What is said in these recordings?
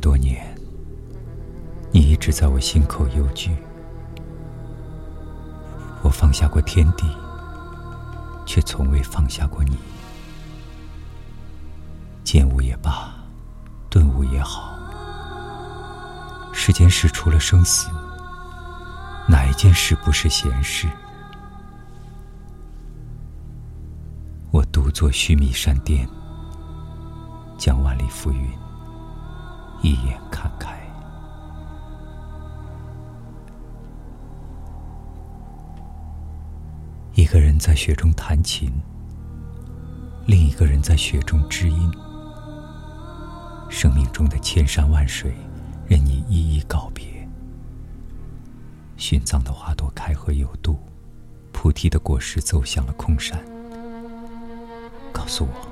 多年，你一直在我心口幽居。我放下过天地，却从未放下过你。见悟也罢，顿悟也好，世间事除了生死，哪一件事不是闲事？我独坐须弥山巅，将万里浮云一眼看开。一个人在雪中弹琴，另一个人在雪中知音。生命中的千山万水，任你一一告别。殉葬的花朵开合有度，菩提的果实走向了空山。告诉我，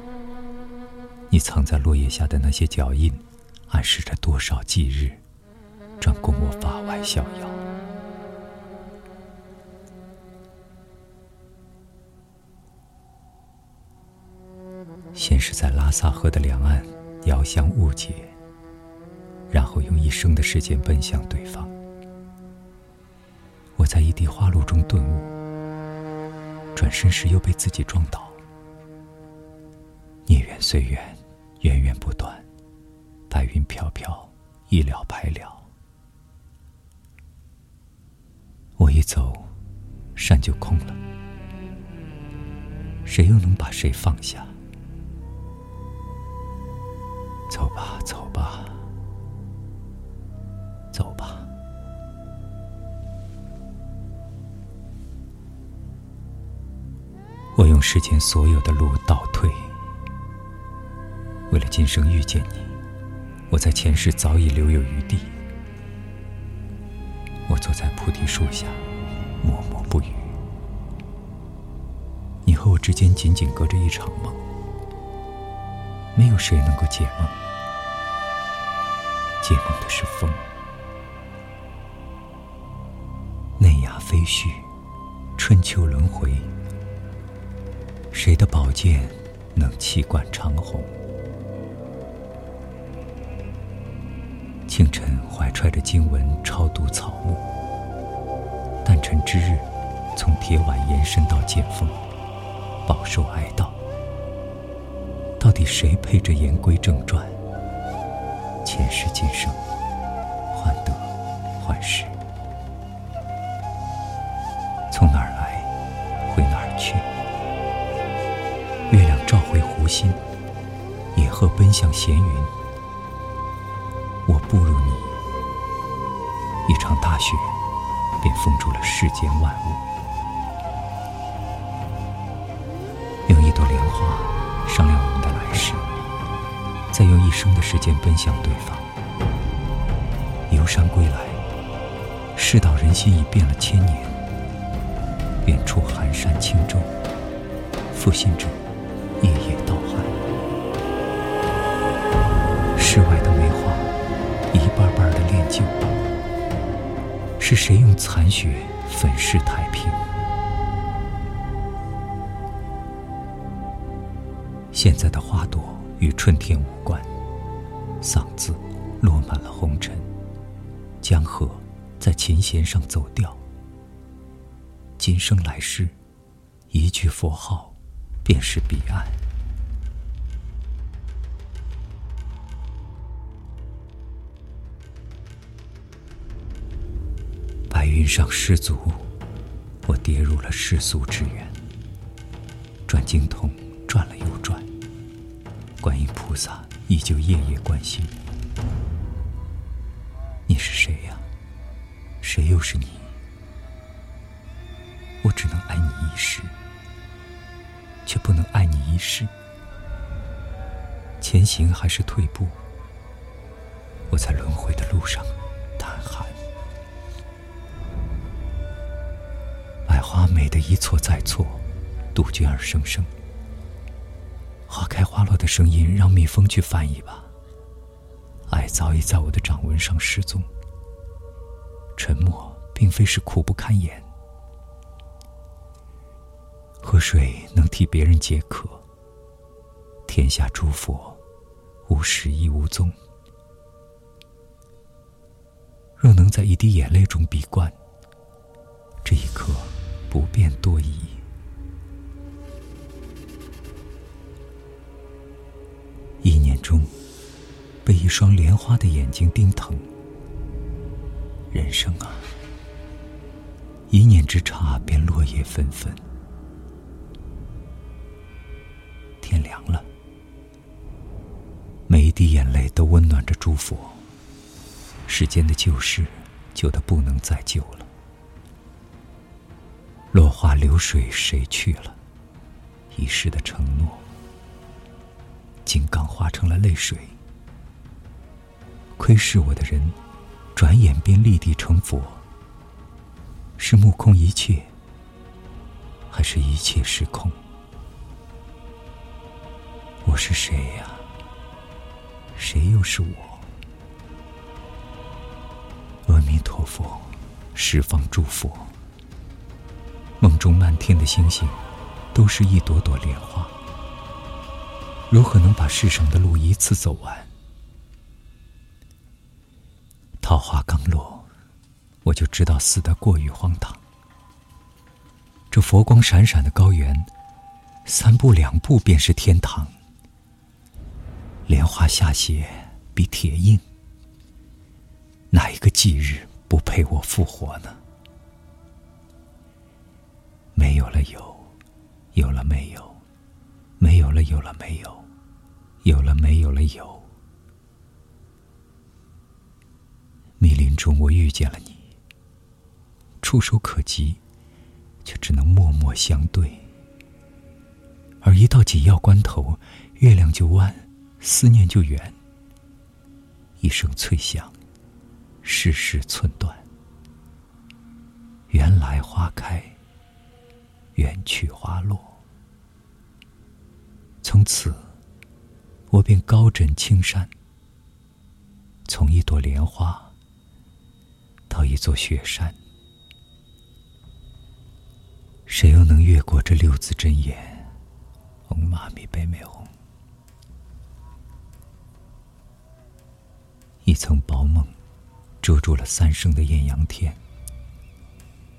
你藏在落叶下的那些脚印，暗示着多少忌日，专供我法外逍遥。先是在拉萨河的两岸遥相误解，然后用一生的时间奔向对方。我在一滴花露中顿悟，转身时又被自己撞倒。孽缘随缘，源源不断，白云飘飘，一了百了。我一走，山就空了，谁又能把谁放下？走吧，走吧，走吧。我用世间所有的路倒退，为了今生遇见你，我在前世早已留有余地。我坐在菩提树下，默默不语。你和我之间仅仅隔着一场梦。没有谁能够解梦，解梦的是风。内崖飞絮，春秋轮回。谁的宝剑能气贯长虹？清晨怀揣着经文超度草木，诞辰之日，从铁腕延伸到剑锋，饱受哀悼。到底谁配着言归正传？前世今生，患得患失，从哪儿来，回哪儿去？月亮照回湖心，野鹤奔向闲云。大雪便封住了世间万物。用一朵莲花商量我们的来世。再用一生的时间奔向对方，游山归来，世道人心已变了千年。远处寒山轻舟，负心者夜夜是谁用残雪粉饰太平？现在的花朵。与春天无关，嗓子落满了红尘，江河在琴弦上走调。今生来世，一句佛号，便是彼岸。上失足，我跌入了世俗之源。转经筒转了又转。观音菩萨依旧夜夜关心。你是谁呀？谁又是你？我只能爱你一时，却不能爱你一世。前行还是退步？我在轮回的路上花美的一错再错，杜鹃儿声声。花开花落的声音，让蜜蜂去翻译吧。爱早已在我的掌纹上失踪。沉默并非是苦不堪言。河水能替别人解渴。天下诸佛，无始亦无踪。若能在一滴眼泪中闭关，不便多疑。一年中，被一双莲花的眼睛盯疼。人生啊，一念之差，便落叶纷纷。天凉了，每一滴眼泪都温暖着诸佛。世间的旧事，旧的不能再旧了。落花流水谁去了？一世的承诺，竟刚化成了泪水。窥视我的人，转眼便立地成佛。是目空一切，还是一切是空？我是谁呀？谁又是我？阿弥陀佛，十方诸佛。中漫天的星星，都是一朵朵莲花。如何能把世上的路一次走完？桃花刚落，我就知道死得过于荒唐。这佛光闪闪的高原，三步两步便是天堂。莲花下血，比铁硬。哪一个忌日不陪我复活呢？没有了有，有了没有，没有了有了没有，有了没有了有。密林中，我遇见了你，触手可及，却只能默默相对。而一到紧要关头，月亮就弯，思念就远。一声脆响。世事寸断，缘来花开，缘去花落。从此，我便高枕青山，从一朵莲花到一座雪山。谁又能越过这六字真言？嗡嘛咪呗咪吽，一层薄梦。遮住了三生的艳阳天。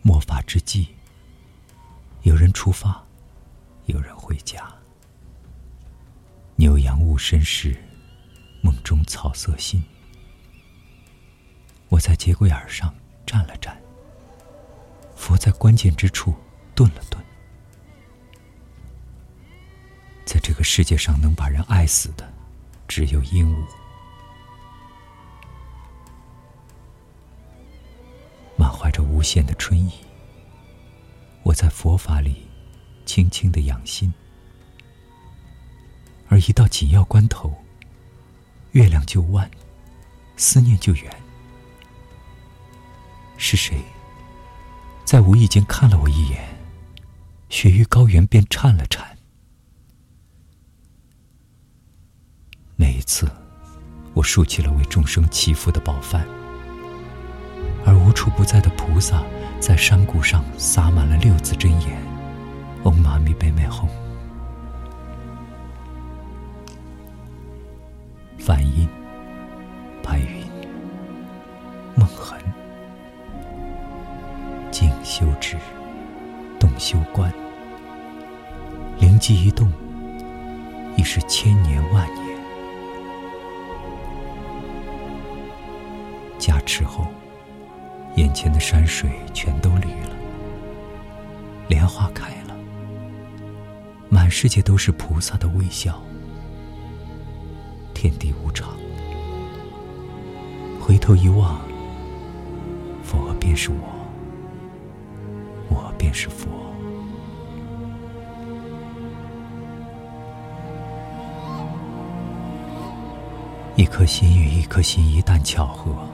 末法之际，有人出发，有人回家。牛羊勿身时，梦中草色新。我在节骨眼上站了站，佛在关键之处顿了顿。在这个世界上，能把人爱死的，只有鹦鹉。满怀着无限的春意。我在佛法里轻轻的养心，而一到紧要关头，月亮就弯，思念就远。是谁在无意间看了我一眼，雪域高原便颤了颤。每一次，我竖起了为众生祈福的宝幡。而无处不在的菩萨，在山谷上洒满了六字真言：“嗡嘛咪呗咪吽。”梵音、白云、梦痕、静修止、动修观，灵机一动，已是千年万年。加持后。眼前的山水全都绿了，莲花开了，满世界都是菩萨的微笑。天地无常，回头一望，佛便是我，我便是佛。一颗心与一颗心一旦巧合。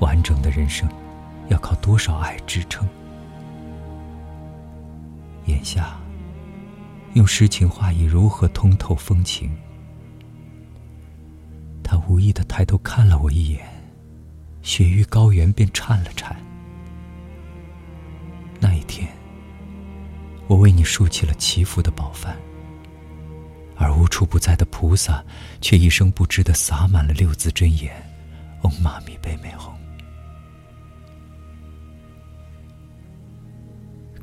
完整的人生，要靠多少爱支撑？眼下，用诗情画意如何通透风情？他无意的抬头看了我一眼，雪域高原便颤了颤。那一天，我为你竖起了祈福的宝幡，而无处不在的菩萨却一声不知的洒满了六字真言：“嗡嘛咪呗咪吽。”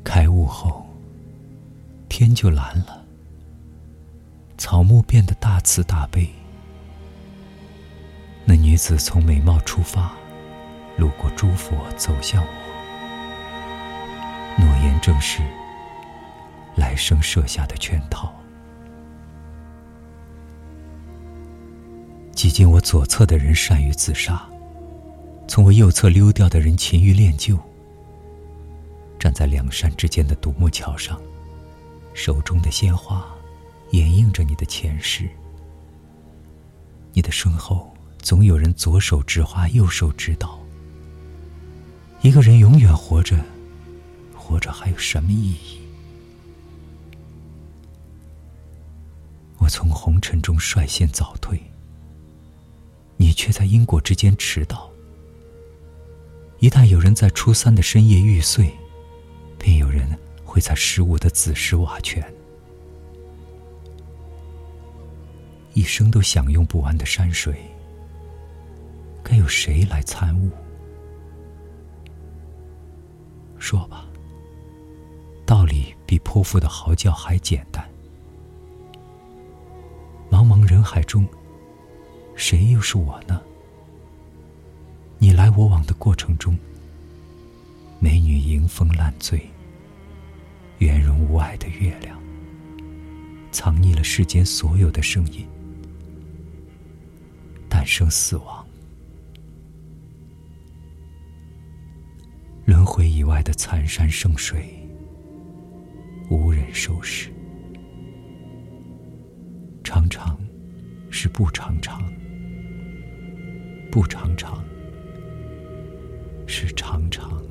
开悟后，天就蓝了，草木变得大慈大悲。那女子从美貌出发，路过诸佛，走向我，诺言正是来生设下的圈套。挤进我左侧的人善于自杀，从我右侧溜掉的人勤于练就。站在两山之间的独木桥上，手中的鲜花，掩映着你的前世。你的身后总有人左手执花，右手执刀。一个人永远活着，活着还有什么意义？我从红尘中率先早退，你却在因果之间迟到。一旦有人在初三的深夜玉碎。便有人会在十五的子时瓦全，一生都享用不完的山水，该有谁来参悟？说吧，道理比泼妇的嚎叫还简单。茫茫人海中，谁又是我呢？你来我往的过程中。美女迎风烂醉，圆融无碍的月亮，藏匿了世间所有的声音。诞生死亡，轮回以外的残山剩水，无人收拾。常常是不常常，不常常是常常。